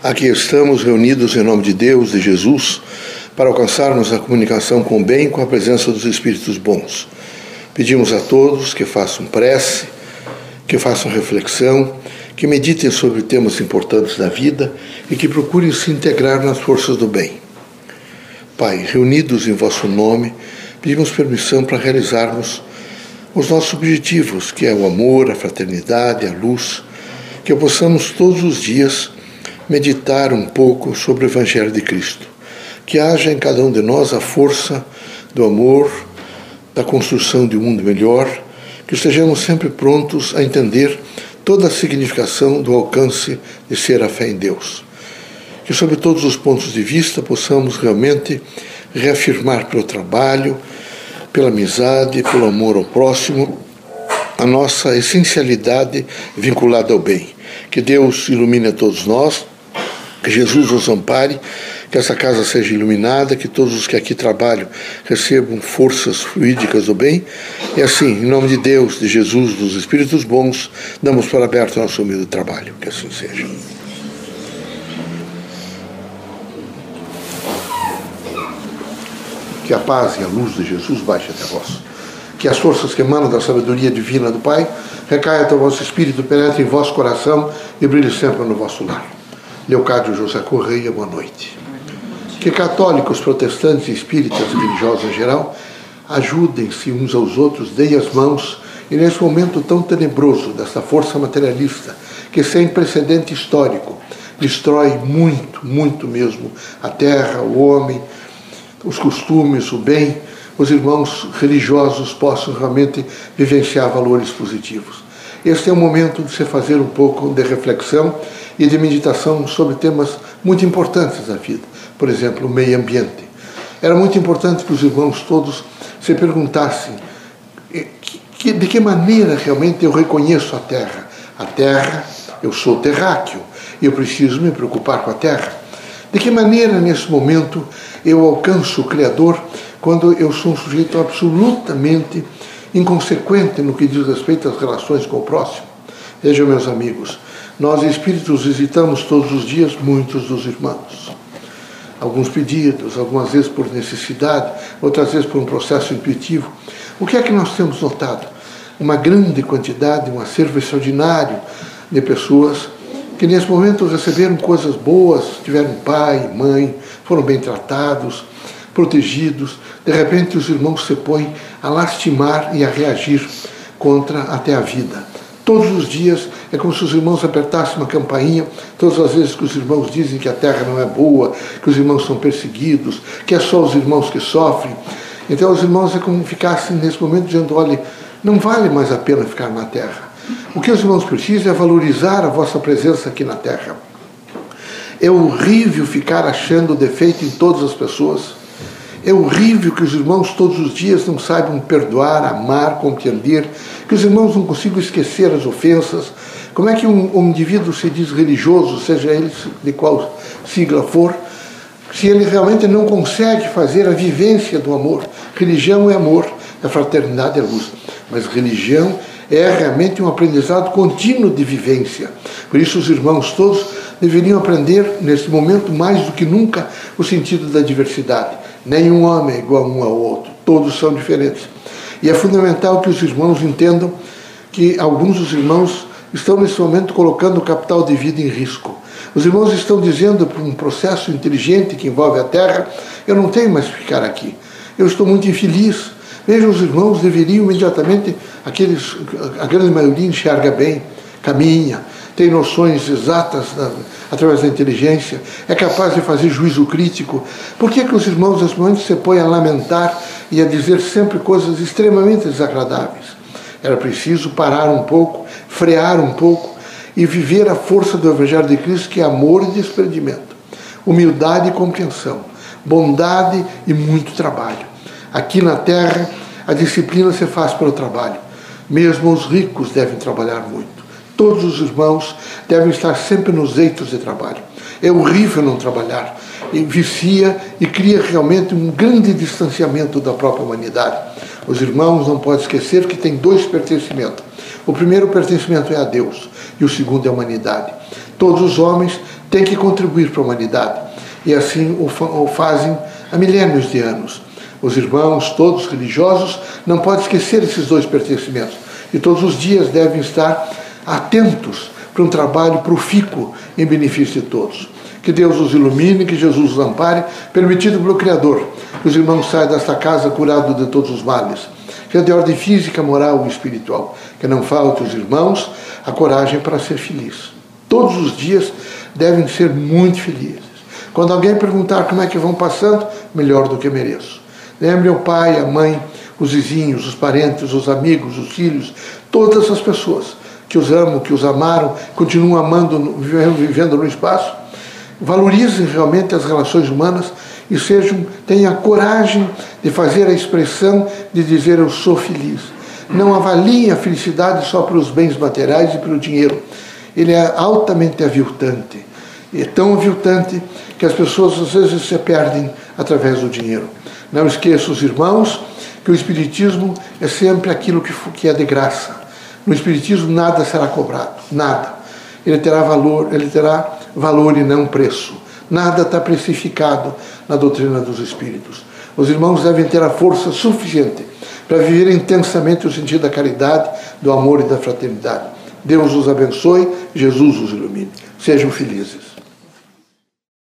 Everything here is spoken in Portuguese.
Aqui estamos reunidos em nome de Deus, de Jesus, para alcançarmos a comunicação com o bem com a presença dos Espíritos bons. Pedimos a todos que façam prece, que façam reflexão, que meditem sobre temas importantes da vida e que procurem se integrar nas forças do bem. Pai, reunidos em vosso nome, pedimos permissão para realizarmos os nossos objetivos, que é o amor, a fraternidade, a luz, que possamos todos os dias meditar um pouco sobre o Evangelho de Cristo. Que haja em cada um de nós a força do amor, da construção de um mundo melhor, que estejamos sempre prontos a entender toda a significação do alcance de ser a fé em Deus. Que, sob todos os pontos de vista, possamos realmente reafirmar pelo trabalho, pela amizade, pelo amor ao próximo, a nossa essencialidade vinculada ao bem. Que Deus ilumine a todos nós Jesus os ampare, que essa casa seja iluminada, que todos os que aqui trabalham recebam forças fluídicas do bem. E assim, em nome de Deus, de Jesus, dos Espíritos bons, damos para aberto nosso humilde trabalho. Que assim seja. Que a paz e a luz de Jesus baixe até vós. Que as forças que emanam da sabedoria divina do Pai recaiam até o vosso espírito, penetrem em vosso coração e brilhem sempre no vosso lar. Leocádio José Correia, boa noite. Que católicos, protestantes, espíritas e religiosos em geral ajudem-se uns aos outros, deem as mãos e nesse momento tão tenebroso dessa força materialista que sem precedente histórico destrói muito, muito mesmo a terra, o homem, os costumes, o bem, os irmãos religiosos possam realmente vivenciar valores positivos. Este é o momento de se fazer um pouco de reflexão e de meditação sobre temas muito importantes da vida, por exemplo, o meio ambiente. Era muito importante que os irmãos todos se perguntassem eh, de que maneira realmente eu reconheço a Terra. A Terra, eu sou terráqueo, eu preciso me preocupar com a Terra. De que maneira, nesse momento, eu alcanço o Criador quando eu sou um sujeito absolutamente inconsequente no que diz respeito às relações com o próximo? Vejam, meus amigos, nós espíritos visitamos todos os dias muitos dos irmãos. Alguns pedidos, algumas vezes por necessidade, outras vezes por um processo intuitivo. O que é que nós temos notado? Uma grande quantidade, um acervo extraordinário de pessoas que nesse momento receberam coisas boas, tiveram pai, mãe, foram bem tratados, protegidos. De repente os irmãos se põem a lastimar e a reagir contra até a vida. Todos os dias é como se os irmãos apertassem uma campainha, todas as vezes que os irmãos dizem que a terra não é boa, que os irmãos são perseguidos, que é só os irmãos que sofrem. Então os irmãos é como ficassem nesse momento dizendo: olha, não vale mais a pena ficar na terra. O que os irmãos precisam é valorizar a vossa presença aqui na terra. É horrível ficar achando defeito em todas as pessoas. É horrível que os irmãos todos os dias não saibam perdoar, amar, compreender, que os irmãos não consigam esquecer as ofensas. Como é que um, um indivíduo se diz religioso, seja ele de qual sigla for, se ele realmente não consegue fazer a vivência do amor? Religião é amor, é fraternidade, é luz. Mas religião é realmente um aprendizado contínuo de vivência. Por isso, os irmãos todos deveriam aprender, nesse momento, mais do que nunca, o sentido da diversidade Nenhum homem é igual um ao outro, todos são diferentes. E é fundamental que os irmãos entendam que alguns dos irmãos estão nesse momento colocando o capital de vida em risco. Os irmãos estão dizendo para um processo inteligente que envolve a terra: eu não tenho mais que ficar aqui, eu estou muito infeliz. Vejam, os irmãos deveriam imediatamente, aqueles, a grande maioria enxerga bem, caminha, tem noções exatas da, através da inteligência, é capaz de fazer juízo crítico. Por que, que os irmãos, nesse momento, se põem a lamentar e a dizer sempre coisas extremamente desagradáveis? Era preciso parar um pouco, frear um pouco e viver a força do Evangelho de Cristo, que é amor e desprendimento, humildade e compreensão, bondade e muito trabalho. Aqui na terra, a disciplina se faz pelo trabalho. Mesmo os ricos devem trabalhar muito. Todos os irmãos devem estar sempre nos eitos de trabalho. É horrível não trabalhar. E vicia e cria realmente um grande distanciamento da própria humanidade. Os irmãos não podem esquecer que tem dois pertencimentos. O primeiro pertencimento é a Deus e o segundo é a humanidade. Todos os homens têm que contribuir para a humanidade. E assim o, fazem há milênios de anos. Os irmãos, todos religiosos, não podem esquecer esses dois pertencimentos. E todos os dias devem estar atentos para um trabalho profícuo em benefício de todos. Que Deus os ilumine, que Jesus os ampare, permitido pelo Criador, que os irmãos saiam desta casa curados de todos os males, que é de ordem física, moral e espiritual, que não falte aos irmãos a coragem para ser feliz. Todos os dias devem ser muito felizes. Quando alguém perguntar como é que vão passando, melhor do que mereço. Lembre o pai, a mãe, os vizinhos, os parentes, os amigos, os filhos, todas as pessoas que os amam, que os amaram, continuam amando, vivendo no espaço. Valorizem realmente as relações humanas e sejam, tenham a coragem de fazer a expressão de dizer eu sou feliz. Não avaliem a felicidade só pelos bens materiais e pelo dinheiro. Ele é altamente aviltante. É tão aviltante que as pessoas às vezes se perdem através do dinheiro. Não esqueça os irmãos que o Espiritismo é sempre aquilo que é de graça. No Espiritismo nada será cobrado, nada. Ele terá valor, ele terá valor e não preço. Nada está precificado na doutrina dos Espíritos. Os irmãos devem ter a força suficiente para viver intensamente o sentido da caridade, do amor e da fraternidade. Deus os abençoe, Jesus os ilumine. Sejam felizes.